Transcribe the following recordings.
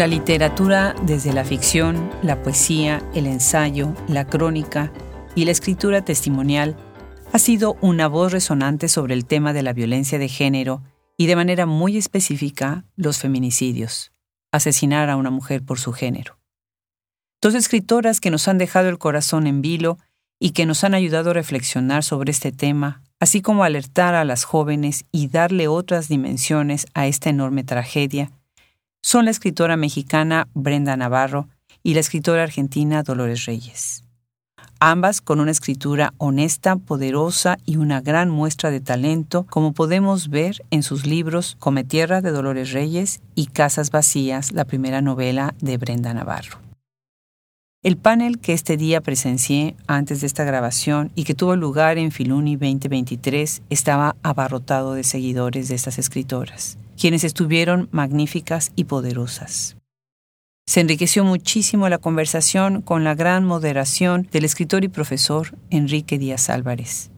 La literatura, desde la ficción, la poesía, el ensayo, la crónica y la escritura testimonial, ha sido una voz resonante sobre el tema de la violencia de género y de manera muy específica los feminicidios, asesinar a una mujer por su género. Dos escritoras que nos han dejado el corazón en vilo y que nos han ayudado a reflexionar sobre este tema, así como alertar a las jóvenes y darle otras dimensiones a esta enorme tragedia, son la escritora mexicana Brenda Navarro y la escritora argentina Dolores Reyes ambas con una escritura honesta, poderosa y una gran muestra de talento, como podemos ver en sus libros Come Tierra de Dolores Reyes y Casas Vacías, la primera novela de Brenda Navarro. El panel que este día presencié antes de esta grabación y que tuvo lugar en Filuni 2023 estaba abarrotado de seguidores de estas escritoras, quienes estuvieron magníficas y poderosas. Se enriqueció muchísimo la conversación con la gran moderación del escritor y profesor Enrique Díaz Álvarez.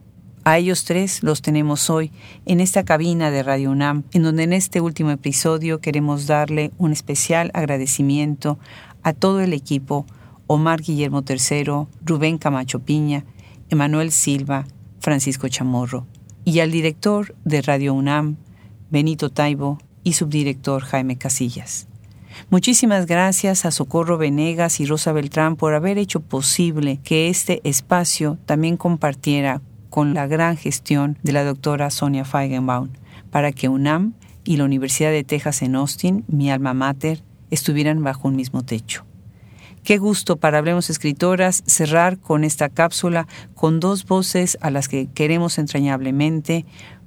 A ellos tres los tenemos hoy en esta cabina de Radio UNAM, en donde en este último episodio queremos darle un especial agradecimiento a todo el equipo, Omar Guillermo III, Rubén Camacho Piña, Emanuel Silva, Francisco Chamorro, y al director de Radio UNAM, Benito Taibo, y subdirector Jaime Casillas. Muchísimas gracias a Socorro Venegas y Rosa Beltrán por haber hecho posible que este espacio también compartiera con la gran gestión de la doctora Sonia Feigenbaum para que UNAM y la Universidad de Texas en Austin, mi alma mater, estuvieran bajo un mismo techo. Qué gusto para Hablemos Escritoras cerrar con esta cápsula con dos voces a las que queremos entrañablemente,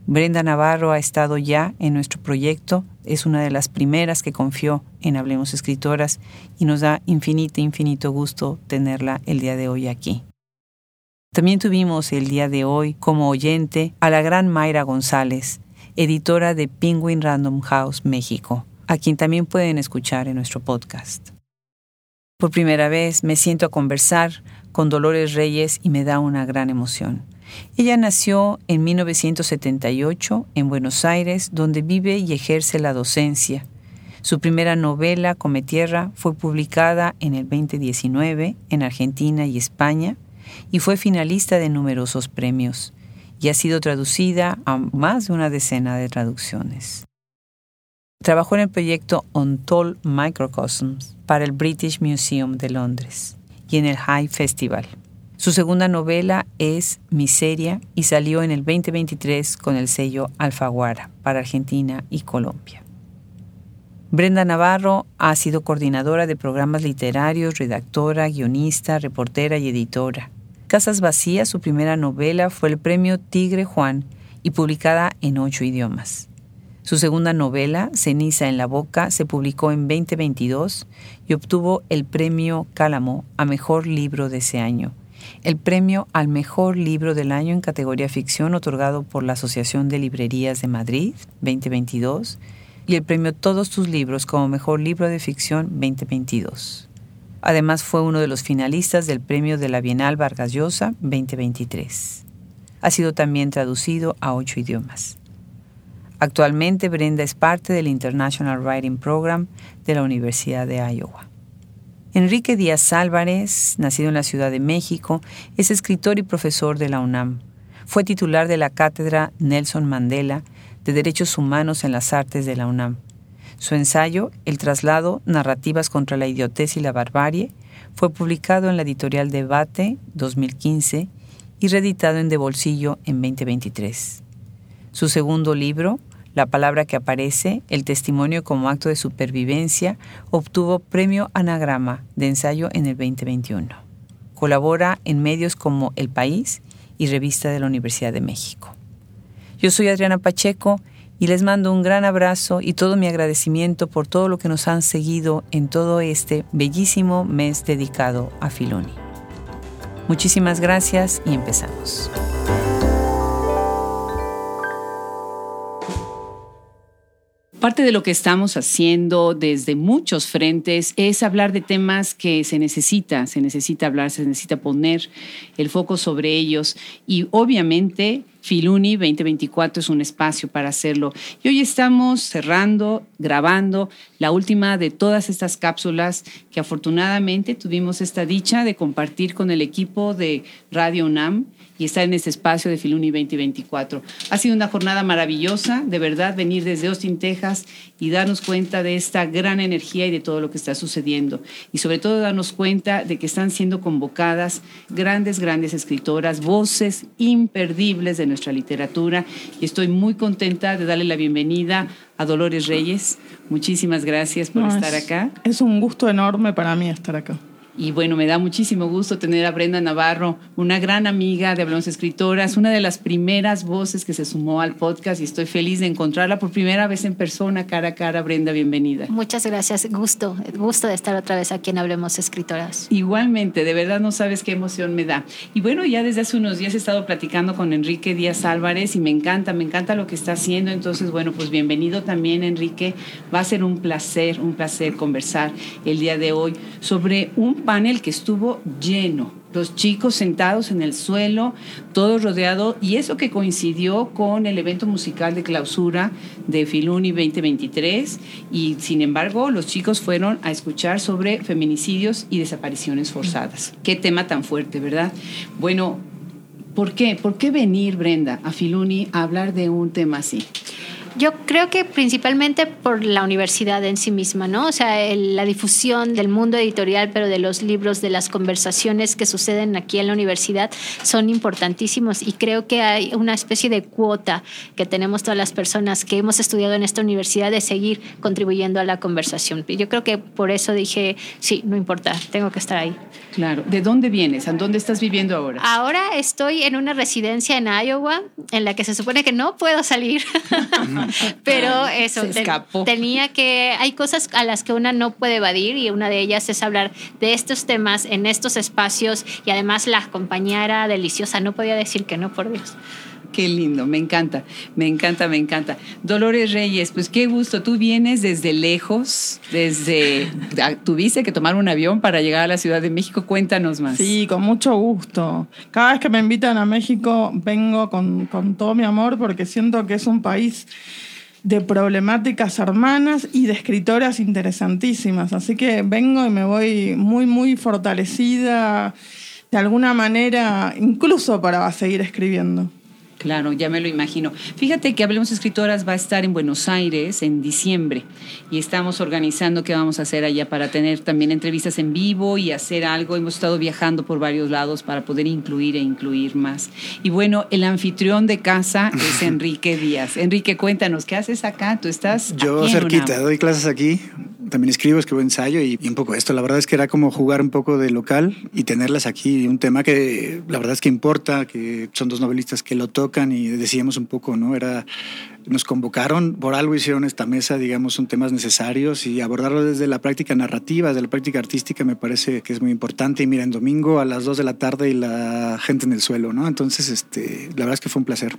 Brenda Navarro ha estado ya en nuestro proyecto, es una de las primeras que confió en Hablemos Escritoras y nos da infinito, infinito gusto tenerla el día de hoy aquí. También tuvimos el día de hoy como oyente a la gran Mayra González, editora de Penguin Random House México, a quien también pueden escuchar en nuestro podcast. Por primera vez me siento a conversar con Dolores Reyes y me da una gran emoción. Ella nació en 1978 en Buenos Aires, donde vive y ejerce la docencia. Su primera novela, Come Tierra, fue publicada en el 2019 en Argentina y España y fue finalista de numerosos premios y ha sido traducida a más de una decena de traducciones. Trabajó en el proyecto Untold Microcosms para el British Museum de Londres y en el High Festival. Su segunda novela es Miseria y salió en el 2023 con el sello Alfaguara para Argentina y Colombia. Brenda Navarro ha sido coordinadora de programas literarios, redactora, guionista, reportera y editora. Casas Vacías, su primera novela, fue el premio Tigre Juan y publicada en ocho idiomas. Su segunda novela, Ceniza en la Boca, se publicó en 2022 y obtuvo el premio Cálamo a Mejor Libro de ese año el premio al mejor libro del año en categoría ficción otorgado por la Asociación de Librerías de Madrid 2022 y el premio Todos tus libros como mejor libro de ficción 2022. Además fue uno de los finalistas del premio de la Bienal Vargas Llosa 2023. Ha sido también traducido a ocho idiomas. Actualmente Brenda es parte del International Writing Program de la Universidad de Iowa. Enrique Díaz Álvarez, nacido en la Ciudad de México, es escritor y profesor de la UNAM. Fue titular de la cátedra Nelson Mandela de Derechos Humanos en las Artes de la UNAM. Su ensayo, El traslado, Narrativas contra la idiotez y la barbarie, fue publicado en la editorial Debate 2015 y reeditado en De Bolsillo en 2023. Su segundo libro, la palabra que aparece, el testimonio como acto de supervivencia, obtuvo premio Anagrama de ensayo en el 2021. Colabora en medios como El País y Revista de la Universidad de México. Yo soy Adriana Pacheco y les mando un gran abrazo y todo mi agradecimiento por todo lo que nos han seguido en todo este bellísimo mes dedicado a Filoni. Muchísimas gracias y empezamos. Parte de lo que estamos haciendo desde muchos frentes es hablar de temas que se necesita, se necesita hablar, se necesita poner el foco sobre ellos y obviamente Filuni 2024 es un espacio para hacerlo. Y hoy estamos cerrando, grabando la última de todas estas cápsulas que afortunadamente tuvimos esta dicha de compartir con el equipo de Radio UNAM y estar en este espacio de Filuni 2024. Ha sido una jornada maravillosa, de verdad, venir desde Austin, Texas y darnos cuenta de esta gran energía y de todo lo que está sucediendo. Y sobre todo darnos cuenta de que están siendo convocadas grandes, grandes escritoras, voces imperdibles de nuestra literatura. Y estoy muy contenta de darle la bienvenida a Dolores Reyes. Muchísimas gracias por estar acá. Es un gusto enorme para mí estar acá. Y bueno, me da muchísimo gusto tener a Brenda Navarro, una gran amiga de Hablamos Escritoras, una de las primeras voces que se sumó al podcast y estoy feliz de encontrarla por primera vez en persona, cara a cara. Brenda, bienvenida. Muchas gracias, gusto, gusto de estar otra vez aquí en Hablemos Escritoras. Igualmente, de verdad no sabes qué emoción me da. Y bueno, ya desde hace unos días he estado platicando con Enrique Díaz Álvarez y me encanta, me encanta lo que está haciendo. Entonces, bueno, pues bienvenido también, Enrique. Va a ser un placer, un placer conversar el día de hoy sobre un panel que estuvo lleno, los chicos sentados en el suelo, todos rodeados, y eso que coincidió con el evento musical de clausura de Filuni 2023, y sin embargo los chicos fueron a escuchar sobre feminicidios y desapariciones forzadas. Qué tema tan fuerte, ¿verdad? Bueno, ¿por qué? ¿Por qué venir, Brenda, a Filuni a hablar de un tema así? Yo creo que principalmente por la universidad en sí misma, ¿no? O sea, la difusión del mundo editorial, pero de los libros, de las conversaciones que suceden aquí en la universidad son importantísimos y creo que hay una especie de cuota que tenemos todas las personas que hemos estudiado en esta universidad de seguir contribuyendo a la conversación. Yo creo que por eso dije, sí, no importa, tengo que estar ahí. Claro. ¿De dónde vienes? ¿A dónde estás viviendo ahora? Ahora estoy en una residencia en Iowa en la que se supone que no puedo salir. Pero eso, tenía que, hay cosas a las que una no puede evadir y una de ellas es hablar de estos temas en estos espacios y además la compañía era deliciosa, no podía decir que no, por Dios. Qué lindo, me encanta, me encanta, me encanta. Dolores Reyes, pues qué gusto, tú vienes desde lejos, desde, tuviste que tomar un avión para llegar a la Ciudad de México, cuéntanos más. Sí, con mucho gusto. Cada vez que me invitan a México vengo con, con todo mi amor porque siento que es un país de problemáticas hermanas y de escritoras interesantísimas. Así que vengo y me voy muy, muy fortalecida de alguna manera, incluso para seguir escribiendo. Claro, ya me lo imagino. Fíjate que Hablemos Escritoras va a estar en Buenos Aires en diciembre y estamos organizando qué vamos a hacer allá para tener también entrevistas en vivo y hacer algo. Hemos estado viajando por varios lados para poder incluir e incluir más. Y bueno, el anfitrión de casa es Enrique Díaz. Enrique, cuéntanos, ¿qué haces acá? Tú estás... Yo cerquita, doy clases aquí, también escribo, escribo ensayo y, un poco esto. La verdad es que era como jugar un poco de local y tenerlas aquí. Un tema que la verdad es que importa, que son dos novelistas que lo tocan y decíamos un poco, ¿no? Era, nos convocaron, por algo hicieron esta mesa, digamos, son temas necesarios y abordarlo desde la práctica narrativa, desde la práctica artística me parece que es muy importante. Y mira, en domingo a las 2 de la tarde y la gente en el suelo, ¿no? Entonces, este, la verdad es que fue un placer.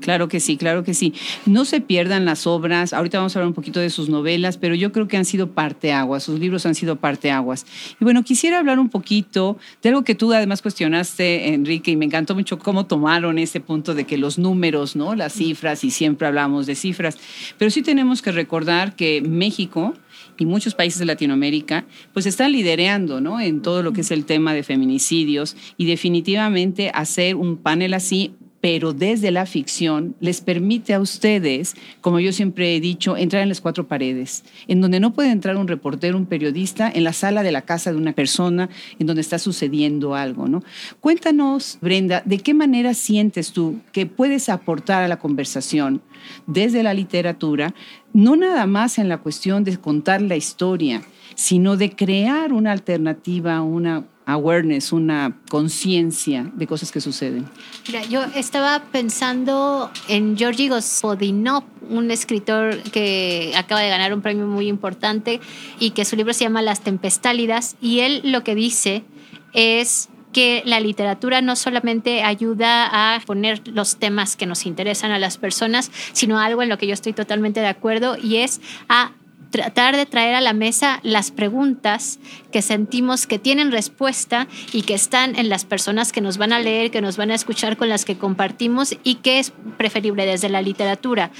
Claro que sí, claro que sí. No se pierdan las obras. Ahorita vamos a hablar un poquito de sus novelas, pero yo creo que han sido parteaguas, sus libros han sido parteaguas. Y bueno, quisiera hablar un poquito de algo que tú además cuestionaste, Enrique, y me encantó mucho cómo tomaron ese punto de que los números, ¿no? Las cifras, y siempre hablamos de cifras. Pero sí tenemos que recordar que México y muchos países de Latinoamérica, pues están liderando ¿no? en todo lo que es el tema de feminicidios y definitivamente hacer un panel así pero desde la ficción les permite a ustedes, como yo siempre he dicho, entrar en las cuatro paredes, en donde no puede entrar un reportero, un periodista, en la sala de la casa de una persona en donde está sucediendo algo, ¿no? Cuéntanos, Brenda, ¿de qué manera sientes tú que puedes aportar a la conversación desde la literatura, no nada más en la cuestión de contar la historia, sino de crear una alternativa, una awareness, una conciencia de cosas que suceden. Mira, yo estaba pensando en Georgi Gospodinov, un escritor que acaba de ganar un premio muy importante y que su libro se llama Las Tempestálidas y él lo que dice es que la literatura no solamente ayuda a poner los temas que nos interesan a las personas, sino algo en lo que yo estoy totalmente de acuerdo y es a tratar de traer a la mesa las preguntas que sentimos que tienen respuesta y que están en las personas que nos van a leer, que nos van a escuchar, con las que compartimos y que es preferible desde la literatura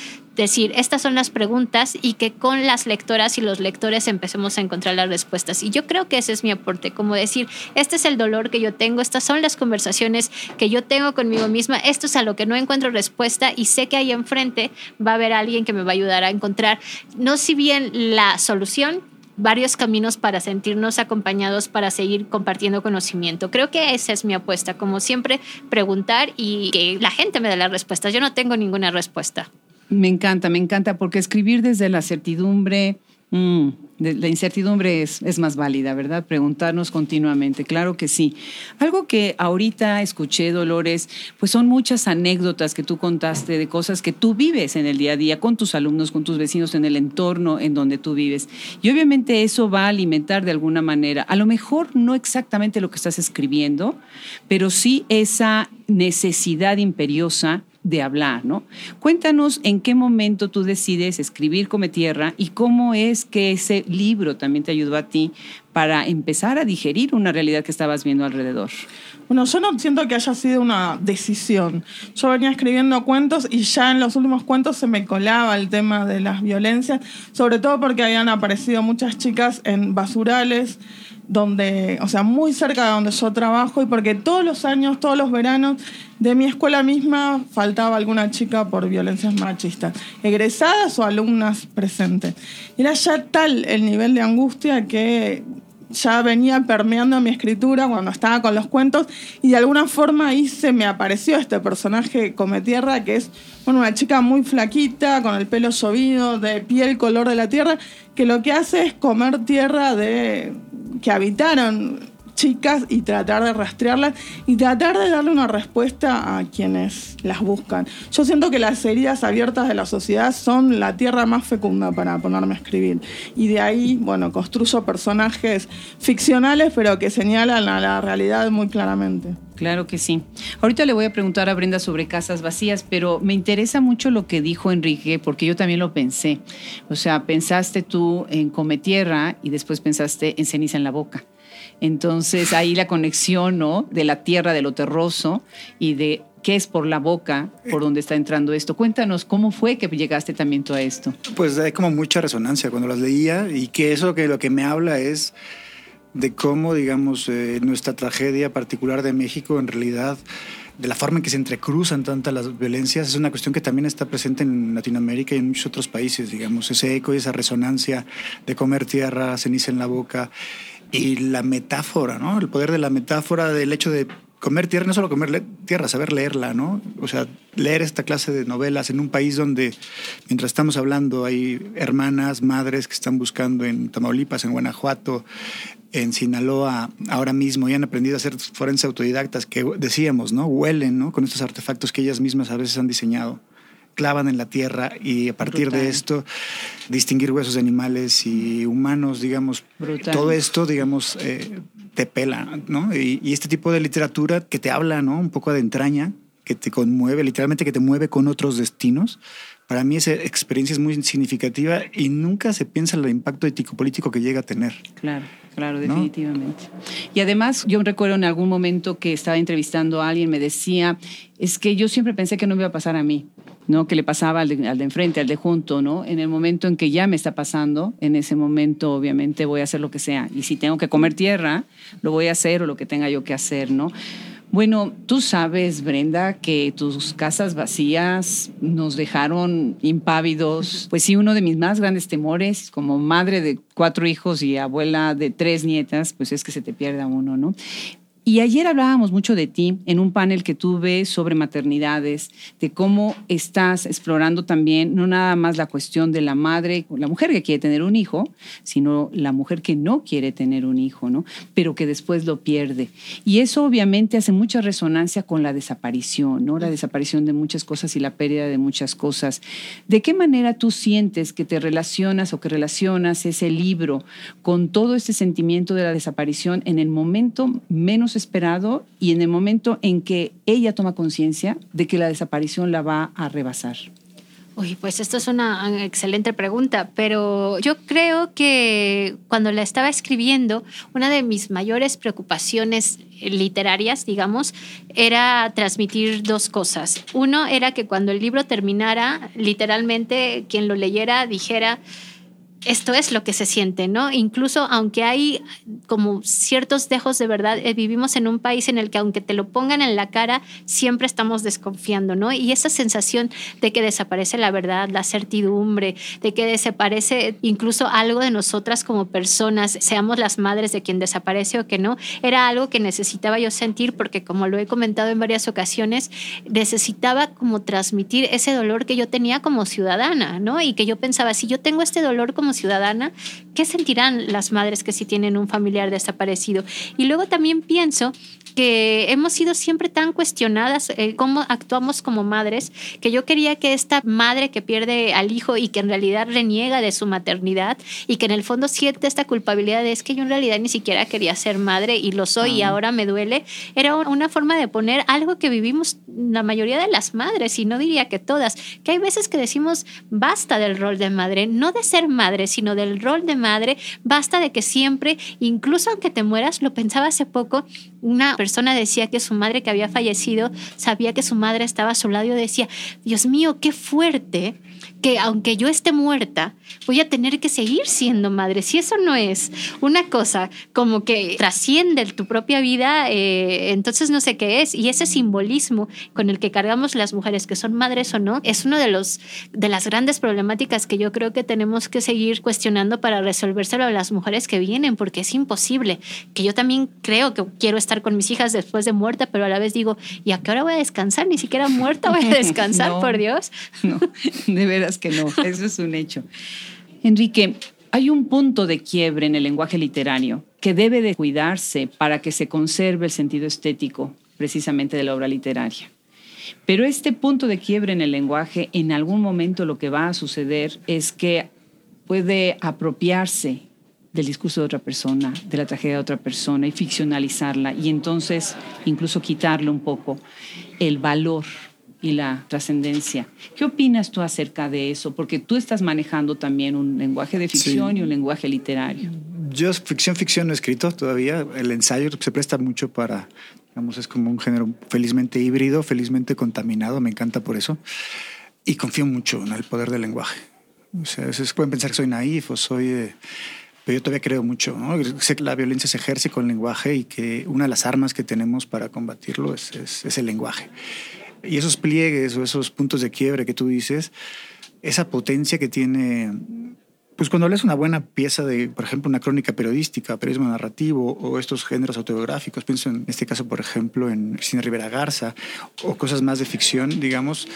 decir, estas son las preguntas y que con las lectoras y los lectores empecemos a encontrar las respuestas. Y yo creo que ese es mi aporte, como decir, este es el dolor que yo tengo, estas son las conversaciones que yo tengo conmigo misma, esto es a lo que no encuentro respuesta y sé que ahí enfrente va a haber alguien que me va a ayudar a encontrar, no si bien la solución, varios caminos para sentirnos acompañados, para seguir compartiendo conocimiento. Creo que esa es mi apuesta, como siempre, preguntar y que la gente me dé las respuestas. Yo no tengo ninguna respuesta. Me encanta, me encanta, porque escribir desde la certidumbre, la incertidumbre es, es, más válida, ¿verdad? Preguntarnos continuamente, claro que sí. Algo que ahorita escuché, Dolores, pues son muchas anécdotas que tú contaste de cosas que tú vives en el día a día con tus alumnos, con tus vecinos, en el entorno en donde tú vives. Y obviamente eso va a alimentar de alguna manera, a lo mejor no exactamente lo que estás escribiendo, pero sí esa necesidad imperiosa de hablar, ¿no? Cuéntanos en qué momento tú decides escribir Come Tierra y cómo es que ese libro también te ayudó a ti para empezar a digerir una realidad que estabas viendo alrededor. Bueno, yo no siento que haya sido una decisión. Yo venía escribiendo cuentos y ya en los últimos cuentos se me colaba el tema de las violencias, sobre todo porque habían aparecido muchas chicas en basurales, donde, o sea, muy cerca de donde yo trabajo y porque todos los años, todos los veranos de mi escuela misma faltaba alguna chica por violencias machistas, egresadas o alumnas presentes. Era ya tal el nivel de angustia que ya venía permeando mi escritura cuando estaba con los cuentos y de alguna forma ahí se me apareció este personaje come tierra que es bueno, una chica muy flaquita con el pelo llovido de piel color de la tierra que lo que hace es comer tierra de que habitaron chicas y tratar de rastrearlas y tratar de darle una respuesta a quienes las buscan. Yo siento que las heridas abiertas de la sociedad son la tierra más fecunda para ponerme a escribir. Y de ahí, bueno, construyo personajes ficcionales, pero que señalan a la realidad muy claramente. Claro que sí. Ahorita le voy a preguntar a Brenda sobre casas vacías, pero me interesa mucho lo que dijo Enrique, porque yo también lo pensé. O sea, pensaste tú en Come Tierra y después pensaste en Ceniza en la Boca. Entonces ahí la conexión ¿no? de la tierra, de lo terroso y de qué es por la boca por donde está entrando esto. Cuéntanos cómo fue que llegaste también tú a esto. Pues hay como mucha resonancia cuando las leía y que eso que lo que me habla es de cómo, digamos, eh, nuestra tragedia particular de México en realidad de la forma en que se entrecruzan tantas las violencias es una cuestión que también está presente en Latinoamérica y en muchos otros países, digamos, ese eco y esa resonancia de comer tierra, ceniza en la boca y la metáfora, ¿no? El poder de la metáfora del hecho de comer tierra, no solo comer tierra, saber leerla, ¿no? O sea, leer esta clase de novelas en un país donde, mientras estamos hablando, hay hermanas, madres que están buscando en Tamaulipas, en Guanajuato, en Sinaloa, ahora mismo, y han aprendido a ser forenses autodidactas, que decíamos, ¿no? Huelen, ¿no? Con estos artefactos que ellas mismas a veces han diseñado clavan en la tierra y a partir de esto distinguir huesos de animales y humanos, digamos, todo esto, digamos, eh, te pela, ¿no? Y, y, este tipo de literatura que te habla, ¿no? Un poco de entraña, que te conmueve, literalmente que te mueve con otros destinos. Para mí esa experiencia es muy significativa y nunca se piensa en el impacto ético-político que llega a tener. Claro. Claro, definitivamente. Y además, yo recuerdo en algún momento que estaba entrevistando a alguien, me decía, es que yo siempre pensé que no me iba a pasar a mí. ¿no? que le pasaba al de, al de, enfrente, al de junto, ¿no? En el momento en que ya me está pasando, en ese momento obviamente voy a hacer lo que sea. Y si tengo que comer tierra, lo voy a hacer o lo que tenga yo que hacer, ¿no? Bueno, tú sabes, Brenda, que tus casas vacías nos dejaron impávidos. Pues sí, uno de mis más grandes temores, como madre de cuatro hijos y abuela de tres nietas, pues es que se te pierda uno, ¿no? Y ayer hablábamos mucho de ti en un panel que tuve sobre maternidades, de cómo estás explorando también no nada más la cuestión de la madre, la mujer que quiere tener un hijo, sino la mujer que no quiere tener un hijo, ¿no? Pero que después lo pierde. Y eso obviamente hace mucha resonancia con la desaparición, ¿no? La desaparición de muchas cosas y la pérdida de muchas cosas. ¿De qué manera tú sientes que te relacionas o que relacionas ese libro con todo este sentimiento de la desaparición en el momento menos esperado y en el momento en que ella toma conciencia de que la desaparición la va a rebasar. Uy, pues esto es una excelente pregunta, pero yo creo que cuando la estaba escribiendo, una de mis mayores preocupaciones literarias, digamos, era transmitir dos cosas. Uno era que cuando el libro terminara, literalmente quien lo leyera dijera, esto es lo que se siente, ¿no? Incluso aunque hay como ciertos dejos de verdad, eh, vivimos en un país en el que aunque te lo pongan en la cara, siempre estamos desconfiando, ¿no? Y esa sensación de que desaparece la verdad, la certidumbre, de que desaparece incluso algo de nosotras como personas, seamos las madres de quien desaparece o que no, era algo que necesitaba yo sentir porque como lo he comentado en varias ocasiones, necesitaba como transmitir ese dolor que yo tenía como ciudadana, ¿no? Y que yo pensaba, si yo tengo este dolor como ciudadana, ¿qué sentirán las madres que sí tienen un familiar desaparecido? Y luego también pienso que hemos sido siempre tan cuestionadas eh, cómo actuamos como madres, que yo quería que esta madre que pierde al hijo y que en realidad reniega de su maternidad y que en el fondo siente esta culpabilidad de es que yo en realidad ni siquiera quería ser madre y lo soy y ahora me duele, era una forma de poner algo que vivimos la mayoría de las madres y no diría que todas, que hay veces que decimos basta del rol de madre, no de ser madre, sino del rol de madre, basta de que siempre, incluso aunque te mueras, lo pensaba hace poco, una persona decía que su madre que había fallecido sabía que su madre estaba a su lado y decía, Dios mío, qué fuerte que aunque yo esté muerta, voy a tener que seguir siendo madre. Si eso no es una cosa como que trasciende tu propia vida, eh, entonces no sé qué es. Y ese simbolismo con el que cargamos las mujeres, que son madres o no, es uno de, los, de las grandes problemáticas que yo creo que tenemos que seguir cuestionando para resolvérselo a las mujeres que vienen, porque es imposible. Que yo también creo que quiero estar con mis hijas después de muerta, pero a la vez digo, ¿y a qué hora voy a descansar? Ni siquiera muerta voy a descansar, por Dios. No, de que no, eso es un hecho. Enrique, hay un punto de quiebre en el lenguaje literario que debe de cuidarse para que se conserve el sentido estético precisamente de la obra literaria. Pero este punto de quiebre en el lenguaje, en algún momento lo que va a suceder es que puede apropiarse del discurso de otra persona, de la tragedia de otra persona y ficcionalizarla y entonces incluso quitarle un poco el valor y la trascendencia. ¿Qué opinas tú acerca de eso? Porque tú estás manejando también un lenguaje de ficción y un lenguaje literario. Yo ficción, ficción no he escrito todavía. El ensayo se presta mucho para, digamos, es como un género felizmente híbrido, felizmente contaminado. Me encanta por eso. Y confío mucho en el poder del lenguaje. O sea, a veces pueden pensar que soy naif o soy... Eh, pero yo todavía creo mucho. ¿no? Sé que la violencia se ejerce con el lenguaje y que una de las armas que tenemos para combatirlo es, es, es el lenguaje. Y esos pliegues o esos puntos de quiebre que tú dices, esa potencia que tiene, pues cuando lees una buena pieza de, por ejemplo, una crónica periodística, periodismo narrativo o estos géneros autobiográficos, pienso en este caso, por ejemplo, en Cine Rivera Garza o cosas más de ficción, digamos,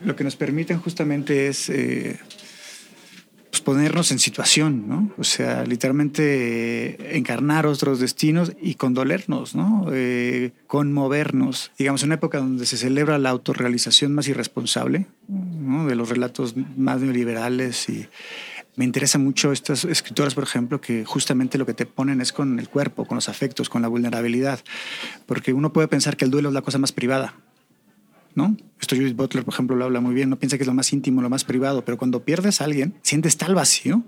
lo que nos permiten justamente es... Eh, ponernos en situación, ¿no? O sea, literalmente eh, encarnar otros destinos y condolernos, ¿no? Eh, conmovernos. Digamos, una época donde se celebra la autorrealización más irresponsable, ¿no? De los relatos más neoliberales y me interesa mucho estas escritoras, por ejemplo, que justamente lo que te ponen es con el cuerpo, con los afectos, con la vulnerabilidad, porque uno puede pensar que el duelo es la cosa más privada, ¿no? Esto Judith Butler, por ejemplo, lo habla muy bien, no piensa que es lo más íntimo, lo más privado, pero cuando pierdes a alguien, sientes tal vacío,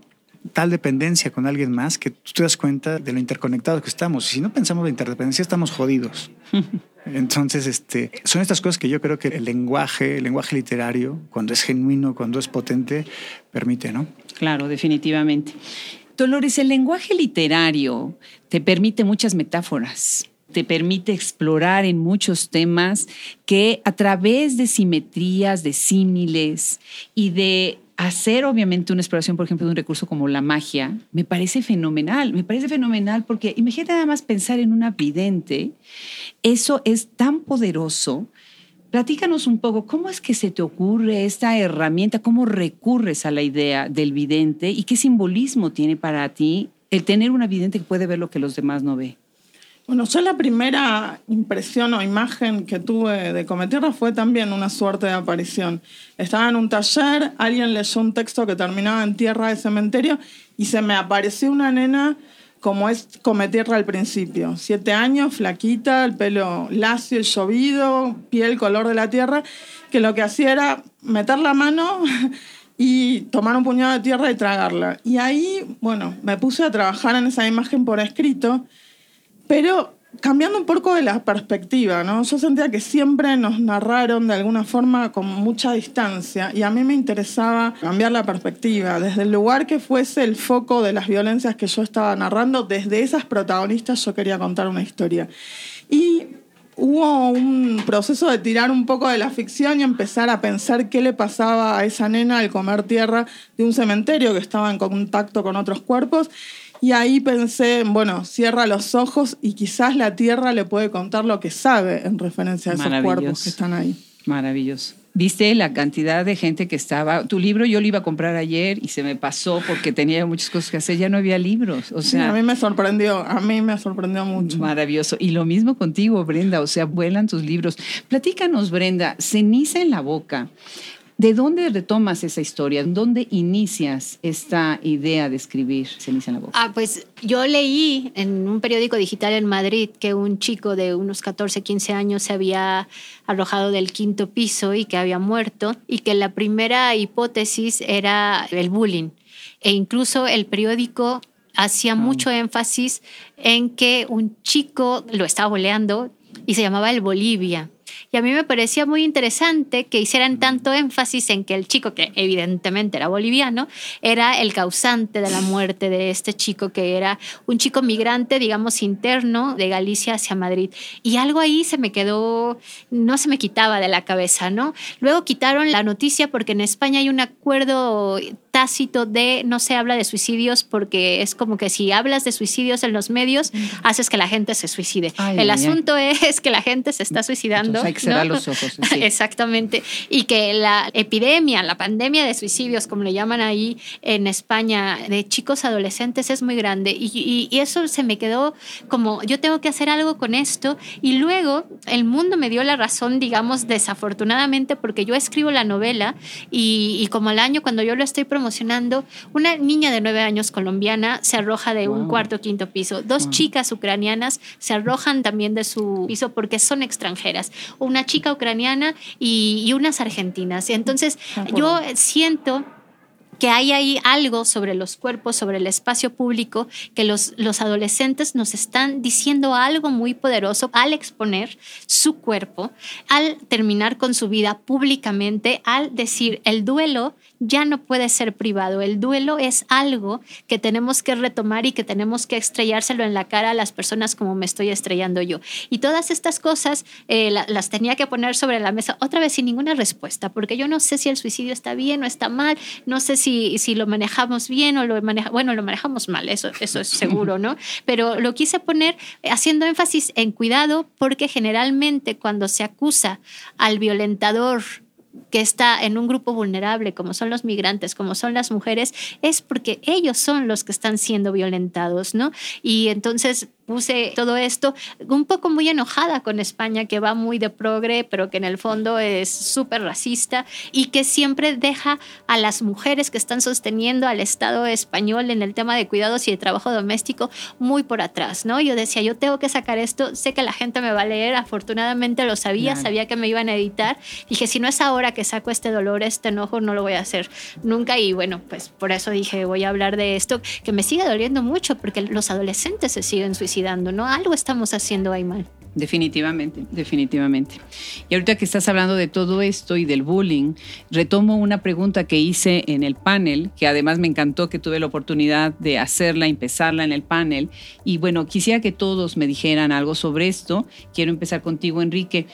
tal dependencia con alguien más, que tú te das cuenta de lo interconectados que estamos. Y si no pensamos en interdependencia, estamos jodidos. Entonces, este, son estas cosas que yo creo que el lenguaje, el lenguaje literario, cuando es genuino, cuando es potente, permite, ¿no? Claro, definitivamente. Dolores, el lenguaje literario te permite muchas metáforas te permite explorar en muchos temas que a través de simetrías, de símiles y de hacer obviamente una exploración, por ejemplo, de un recurso como la magia, me parece fenomenal, me parece fenomenal porque imagínate nada más pensar en una vidente, eso es tan poderoso. Platícanos un poco, ¿cómo es que se te ocurre esta herramienta? ¿Cómo recurres a la idea del vidente y qué simbolismo tiene para ti el tener una vidente que puede ver lo que los demás no ven? Bueno, yo la primera impresión o imagen que tuve de Cometierra fue también una suerte de aparición. Estaba en un taller, alguien leyó un texto que terminaba en tierra de cementerio y se me apareció una nena como es Cometierra al principio. Siete años, flaquita, el pelo lacio, llovido, piel color de la tierra, que lo que hacía era meter la mano y tomar un puñado de tierra y tragarla. Y ahí, bueno, me puse a trabajar en esa imagen por escrito, pero cambiando un poco de la perspectiva, ¿no? Yo sentía que siempre nos narraron de alguna forma con mucha distancia y a mí me interesaba cambiar la perspectiva, desde el lugar que fuese el foco de las violencias que yo estaba narrando, desde esas protagonistas yo quería contar una historia. Y hubo un proceso de tirar un poco de la ficción y empezar a pensar qué le pasaba a esa nena al comer tierra de un cementerio que estaba en contacto con otros cuerpos y ahí pensé, bueno, cierra los ojos y quizás la tierra le puede contar lo que sabe en referencia a esos cuerpos que están ahí. Maravilloso. Viste la cantidad de gente que estaba. Tu libro yo lo iba a comprar ayer y se me pasó porque tenía muchas cosas que hacer. Ya no había libros. O sea, a mí me sorprendió. A mí me sorprendió mucho. Maravilloso. Y lo mismo contigo, Brenda. O sea, vuelan tus libros. Platícanos, Brenda. Ceniza en la boca. ¿De dónde retomas esa historia? ¿Dónde inicias esta idea de escribir Ceniza en la boca? Ah, pues yo leí en un periódico digital en Madrid que un chico de unos 14, 15 años se había arrojado del quinto piso y que había muerto y que la primera hipótesis era el bullying. E incluso el periódico hacía mucho énfasis en que un chico lo estaba boleando y se llamaba el Bolivia. Y a mí me parecía muy interesante que hicieran tanto énfasis en que el chico, que evidentemente era boliviano, era el causante de la muerte de este chico, que era un chico migrante, digamos, interno de Galicia hacia Madrid. Y algo ahí se me quedó, no se me quitaba de la cabeza, ¿no? Luego quitaron la noticia porque en España hay un acuerdo tácito de no se habla de suicidios porque es como que si hablas de suicidios en los medios, haces que la gente se suicide. el asunto es que la gente se está suicidando. hay que cerrar los ojos. Exactamente. Y que la epidemia, la pandemia de suicidios, como le llaman ahí en España, de chicos adolescentes es muy grande. Y, y eso se me quedó como, yo tengo que hacer algo con esto. Y luego el mundo me dio la razón, digamos, desafortunadamente, porque yo escribo la novela y, y como al año cuando yo lo estoy promocionando, una niña de nueve años colombiana se arroja de un cuarto o quinto piso. Dos chicas ucranianas se arrojan también de su piso porque son extranjeras. Una chica ucraniana y, y unas argentinas. Entonces, yo siento que hay ahí algo sobre los cuerpos, sobre el espacio público, que los, los adolescentes nos están diciendo algo muy poderoso al exponer su cuerpo, al terminar con su vida públicamente, al decir el duelo ya no puede ser privado, el duelo es algo que tenemos que retomar y que tenemos que estrellárselo en la cara a las personas como me estoy estrellando yo. Y todas estas cosas eh, las tenía que poner sobre la mesa otra vez sin ninguna respuesta, porque yo no sé si el suicidio está bien o está mal, no sé si si, lo manejamos bien o lo manejamos, bueno, lo manejamos mal, eso, eso es seguro, ¿no? Pero lo quise poner haciendo énfasis en cuidado porque generalmente cuando se acusa al violentador que está en un grupo vulnerable, como son los migrantes, como son las mujeres, es porque ellos son los que están siendo violentados, ¿no? Y entonces puse todo esto un poco muy enojada con España, que va muy de progre, pero que en el fondo es súper racista y que siempre deja a las mujeres que están sosteniendo al Estado español en el tema de cuidados y de trabajo doméstico muy por atrás, ¿no? Yo decía, yo tengo que sacar esto, sé que la gente me va a leer, afortunadamente lo sabía, sabía que me iban a editar, dije, si no es ahora que saco este dolor, este enojo, no lo voy a hacer nunca y bueno, pues por eso dije, voy a hablar de esto, que me sigue doliendo mucho porque los adolescentes se siguen suicidando Algo estamos haciendo ahí mal. Definitivamente, definitivamente. Y ahorita que estás hablando de todo esto y del bullying, retomo una pregunta que hice en el panel, que además me encantó que tuve la oportunidad de hacerla, empezarla en el panel. Y bueno, quisiera que todos me dijeran algo sobre esto. Quiero empezar contigo, Enrique.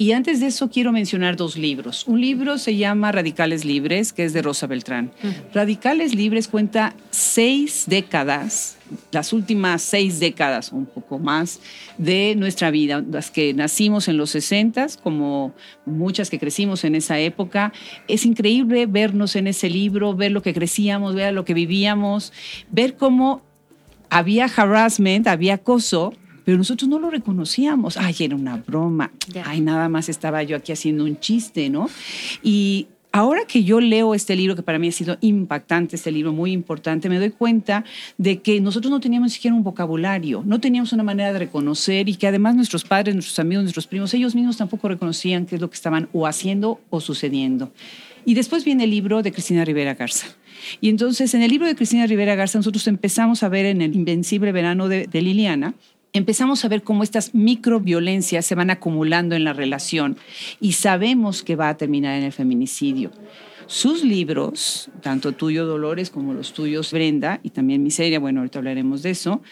Y antes de eso quiero mencionar dos libros. Un libro se llama Radicales Libres, que es de Rosa Beltrán. Radicales Libres cuenta seis décadas, las últimas seis décadas, un poco más, de nuestra vida, las que nacimos en los 60, como muchas que crecimos en esa época. Es increíble vernos en ese libro, ver lo que crecíamos, ver lo que vivíamos, ver cómo había harassment, había acoso, pero nosotros no lo reconocíamos. Ay, era una broma. Ay, nada más estaba yo aquí haciendo un chiste, ¿no? Y Ahora que yo leo este libro, que para mí ha sido impactante, este libro muy importante, me doy cuenta de que nosotros no teníamos siquiera un vocabulario, no teníamos una manera de reconocer y que además nuestros padres, nuestros amigos, nuestros primos, ellos mismos tampoco reconocían qué es lo que estaban o haciendo o sucediendo. Y después viene el libro de Cristina Rivera Garza. Y entonces en el libro de Cristina Rivera Garza nosotros empezamos a ver en el Invencible Verano de, de Liliana empezamos a ver cómo estas microviolencias se van acumulando en la relación y sabemos que va a terminar en el feminicidio. Sus libros, tanto tuyo Dolores como los tuyos Brenda y también Miseria, bueno, ahorita hablaremos de eso,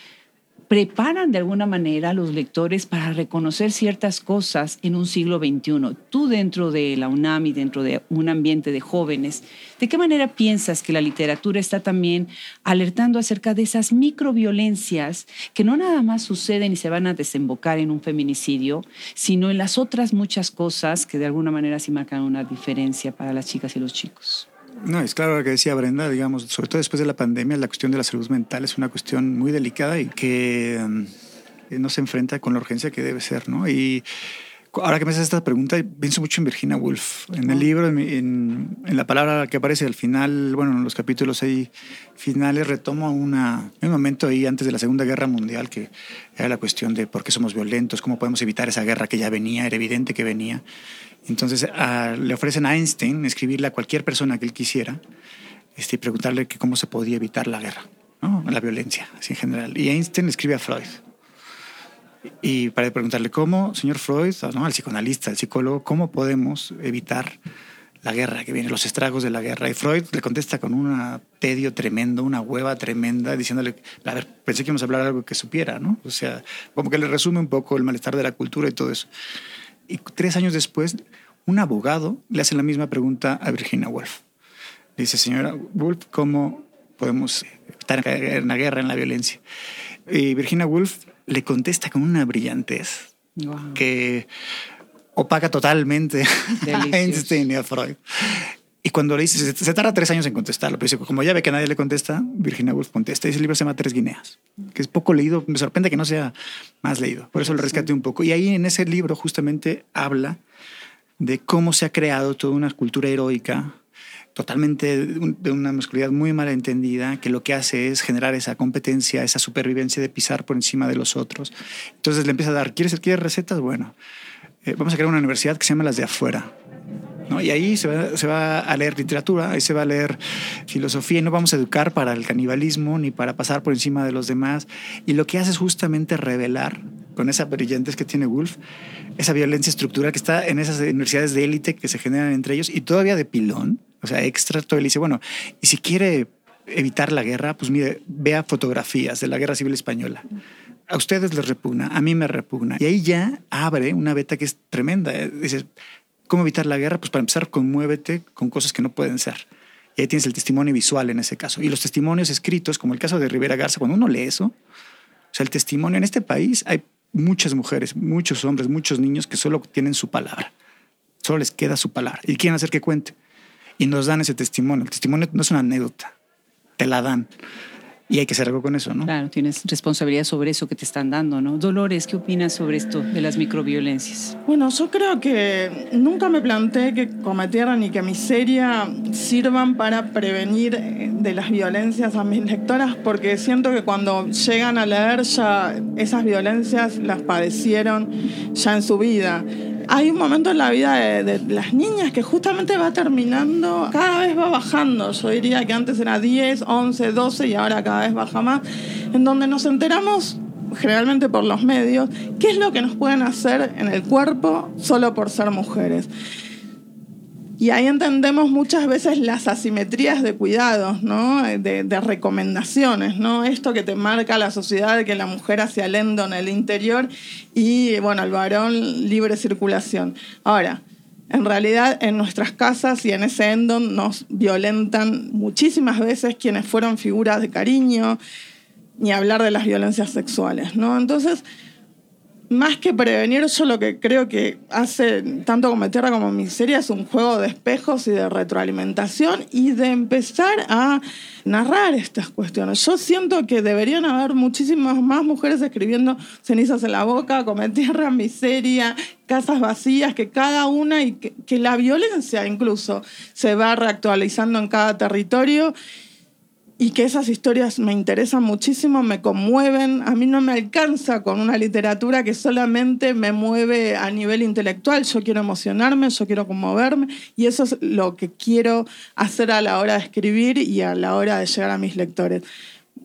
preparan de alguna manera a los lectores para reconocer ciertas cosas en un siglo XXI. Tú dentro de la UNAM y dentro de un ambiente de jóvenes, ¿de qué manera piensas que la literatura está también alertando acerca de esas microviolencias que no nada más suceden y se van a desembocar en un feminicidio, sino en las otras muchas cosas que de alguna manera sí marcan una diferencia para las chicas y los chicos? No, es claro lo que decía Brenda, digamos, sobre todo después de la pandemia, la cuestión de la salud mental es una cuestión muy delicada y que mm, no se enfrenta con la urgencia que debe ser, ¿no? Y ahora que me haces esta pregunta, pienso mucho en Virginia Woolf. En el libro, en, la palabra que aparece al final, bueno, en los capítulos ahí finales, retomo una, un momento ahí antes de la Segunda Guerra Mundial, que era la cuestión de por qué somos violentos, cómo podemos evitar esa guerra que ya venía, era evidente que venía. Entonces le ofrecen a Einstein escribirle a cualquier persona que él quisiera este, y preguntarle que cómo se podía evitar la guerra, ¿no? la violencia así en general. Y Einstein escribe a Freud. Y para preguntarle cómo, señor Freud, ¿no? al psicoanalista, al psicólogo, cómo podemos evitar la guerra que viene, los estragos de la guerra. Y Freud le contesta con un tedio tremendo, una hueva tremenda, diciéndole, a ver, pensé que íbamos a hablar algo que supiera, ¿no? O sea, como que le resume un poco el malestar de la cultura y todo eso. Y tres años después, un abogado le hace la misma pregunta a Virginia Woolf. dice, señora Woolf, ¿cómo podemos estar en la guerra, en la violencia? Y Virginia Woolf le contesta con una brillantez que opaca totalmente a Einstein y a Freud. Y cuando le dice, se, tarda tres años en contestarlo, pero como ya ve que nadie le contesta, Virginia Woolf contesta. Y ese libro se llama Tres Guineas, que es poco leído. Me sorprende que no sea más leído. Por eso lo rescaté un poco. Y ahí en ese libro justamente habla de cómo se ha creado toda una cultura heroica totalmente de una masculinidad muy mal entendida, que lo que hace es generar esa competencia, esa supervivencia de pisar por encima de los otros. Entonces le empieza a dar, ¿quieres, ¿quieres recetas? Bueno, eh, vamos a crear una universidad que se llama las de afuera. ¿no? Y ahí se va, se va, a leer literatura, ahí se va a leer filosofía y no vamos a educar para el canibalismo ni para pasar por encima de los demás. Y lo que hace es justamente revelar, con esa brillantez que tiene Wolf, esa violencia estructural que está en esas universidades de élite que se generan entre ellos y todavía de pilón, o sea, extra, todo él dice, bueno, y si quiere evitar la guerra, pues mire, vea fotografías de la guerra civil española. A ustedes les repugna, a mí me repugna. Y ahí ya abre una beta que es tremenda. Dices, ¿cómo evitar la guerra? Pues para empezar, conmuévete con cosas que no pueden ser. Y ahí tienes el testimonio visual en ese caso. Y los testimonios escritos, como el caso de Rivera Garza, cuando uno lee eso, o sea, el testimonio en este país hay muchas mujeres, muchos hombres, muchos niños que solo tienen su palabra. Solo les queda su palabra y quieren hacer que cuente. Y nos dan ese testimonio. El testimonio no es una anécdota, te la dan. Y hay que hacer algo con eso, ¿no? Claro, tienes responsabilidad sobre eso que te están dando, ¿no? Dolores, ¿qué opinas sobre esto de las microviolencias? Bueno, yo creo que nunca me planteé que cometieran y que miseria sirvan para prevenir eh, de las violencias a mis lectoras, porque siento que cuando llegan a leer ya esas violencias las padecieron ya en su vida hay un momento en la vida de, las niñas que justamente va terminando, cada vez va bajando. Yo diría que antes era 10, 11, 12 y ahora cada vez baja más, en donde nos enteramos generalmente por los medios, qué es lo que nos pueden hacer en el cuerpo solo por ser mujeres. Y ahí entendemos muchas veces las asimetrías de cuidados, ¿no? de, recomendaciones, ¿no? esto que te marca la sociedad de que la mujer hacia el endo en el interior y bueno, el varón libre circulación. Ahora, en realidad en nuestras casas y en ese endo nos violentan muchísimas veces quienes fueron figuras de cariño, ni hablar de las violencias sexuales. ¿no? Entonces, más que prevenir, yo lo que creo que hace tanto como Tierra como Miseria es un juego de espejos y de retroalimentación y de empezar a narrar estas cuestiones. Yo siento que deberían haber muchísimas más mujeres escribiendo cenizas en la boca, come tierra, miseria, casas vacías, que cada una y que, que la violencia incluso se va reactualizando en cada territorio y que esas historias me interesan muchísimo, me conmueven. A mí no me alcanza con una literatura que solamente me mueve a nivel intelectual. Yo quiero emocionarme, yo quiero conmoverme y eso es lo que quiero hacer a la hora de escribir y a la hora de llegar a mis lectores.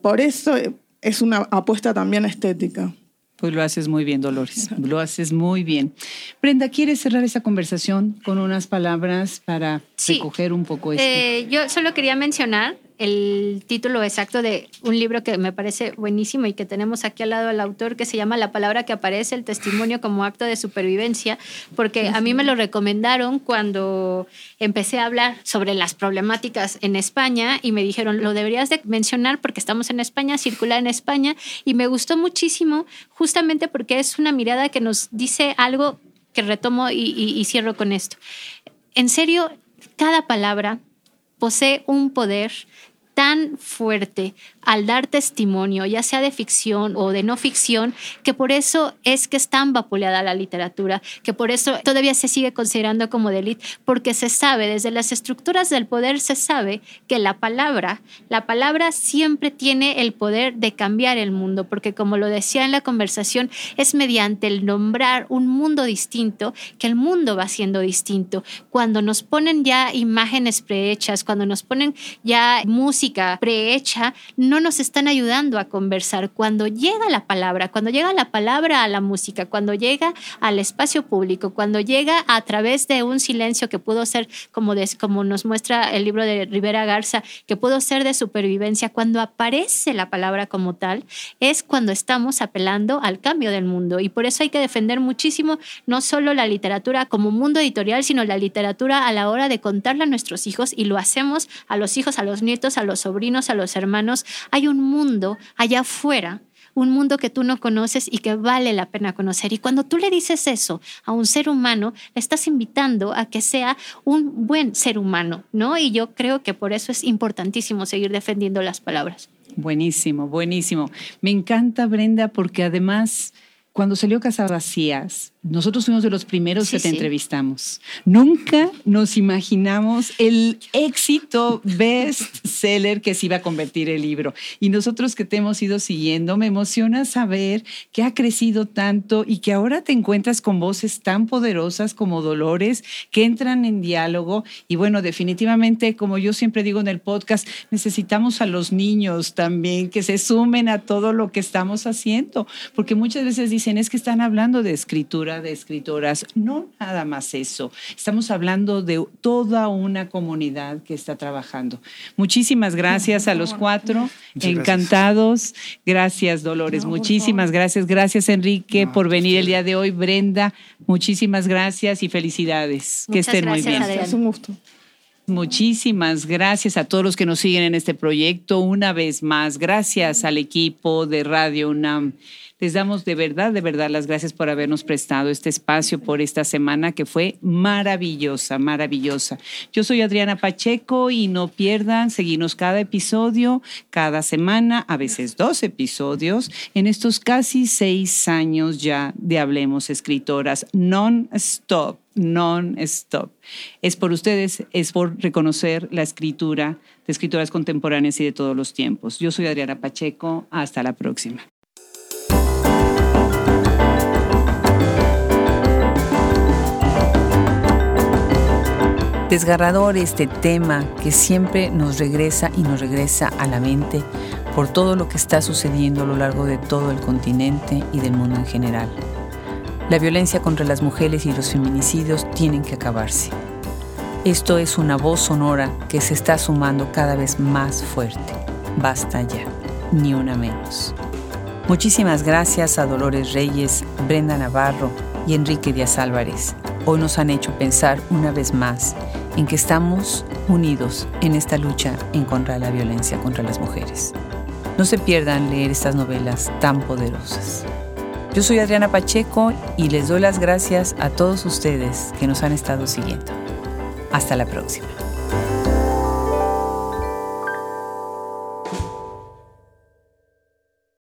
Por eso es una apuesta también estética. Pues lo haces muy bien, Dolores. Lo haces muy bien. Brenda, ¿quieres cerrar esa conversación con unas palabras para recoger un poco esto? Eh, yo solo quería mencionar el título exacto de un libro que me parece buenísimo y que tenemos aquí al lado del autor, que se llama La palabra que aparece, el testimonio como acto de supervivencia, porque a mí me lo recomendaron cuando empecé a hablar sobre las problemáticas en España y me dijeron, lo deberías de mencionar porque estamos en España, circular en España, y me gustó muchísimo justamente porque es una mirada que nos dice algo que retomo y cierro con esto. En serio, cada palabra posee un poder tan fuerte al dar testimonio, ya sea de ficción o de no ficción, que por eso es que es tan vapuleada la literatura, que por eso todavía se sigue considerando como delito, porque se sabe, desde las estructuras del poder se sabe que la palabra, la palabra siempre tiene el poder de cambiar el mundo, porque como lo decía en la conversación, es mediante el nombrar un mundo distinto que el mundo va siendo distinto. Cuando nos ponen ya imágenes prehechas, cuando nos ponen ya música prehecha, no nos están ayudando a conversar. Cuando llega la palabra, cuando llega la palabra a la música, cuando llega al espacio público, cuando llega a través de un silencio que pudo ser, como, como nos muestra el libro de Rivera Garza, que pudo ser de supervivencia, cuando aparece la palabra como tal, es cuando estamos apelando al cambio del mundo. Y por eso hay que defender muchísimo no solo la literatura como mundo editorial, sino la literatura a la hora de contarla a nuestros hijos y lo hacemos a los hijos, a los nietos, a los sobrinos, a los hermanos, hay un mundo allá afuera un mundo que tú no conoces y que vale la pena conocer. Y cuando tú le dices eso a un ser humano, le estás invitando a que sea un buen ser humano, ¿no? Y yo creo que por eso es importantísimo seguir defendiendo las palabras. Buenísimo, buenísimo. Me encanta, Brenda, porque además, cuando salió Casa Vacías, nosotros fuimos de los primeros que te entrevistamos. Nunca nos imaginamos el éxito best seller que se iba a convertir el libro. Y nosotros que te hemos ido siguiendo, me emociona saber que ha crecido tanto y que ahora te encuentras con voces tan poderosas como Dolores que entran en diálogo. Y bueno, definitivamente, como yo siempre digo en el podcast, necesitamos a los niños también que se sumen a todo lo que estamos haciendo, porque muchas veces dicen es que están hablando de escritura de escritoras, no nada más eso. Estamos hablando de toda una comunidad que está trabajando. Muchísimas gracias a los cuatro, encantados. Gracias, Dolores, muchísimas gracias. Gracias, Enrique, por venir el día de hoy. Brenda, muchísimas gracias y felicidades. que estén muy bien. Es un gusto. Muchísimas gracias a todos los que nos siguen en este proyecto. Una vez más, gracias al equipo de Radio UNAM. Les damos de verdad, de verdad las gracias por habernos prestado este espacio por esta semana que fue maravillosa, maravillosa. Yo soy Adriana Pacheco y no pierdan seguirnos cada episodio, cada semana, a veces dos episodios, en estos casi seis años ya de Hablemos Escritoras, non-stop non-stop. Es por ustedes, es por reconocer la escritura de escritoras contemporáneas y de todos los tiempos. Yo soy Adriana Pacheco, hasta la próxima. Desgarrador este tema que siempre nos regresa y nos regresa a la mente por todo lo que está sucediendo a lo largo de todo el continente y del mundo en general. La violencia contra las mujeres y los feminicidios tienen que acabarse. Esto es una voz sonora que se está sumando cada vez más fuerte. Basta ya, ni una menos. Muchísimas gracias a Dolores Reyes, Brenda Navarro y Enrique Díaz Álvarez hoy nos han hecho pensar una vez más en que estamos unidos en esta lucha en contra de la violencia contra las mujeres. No se pierdan leer estas novelas tan poderosas. Yo soy Adriana Pacheco y les doy las gracias a todos ustedes que nos han estado siguiendo. Hasta la próxima.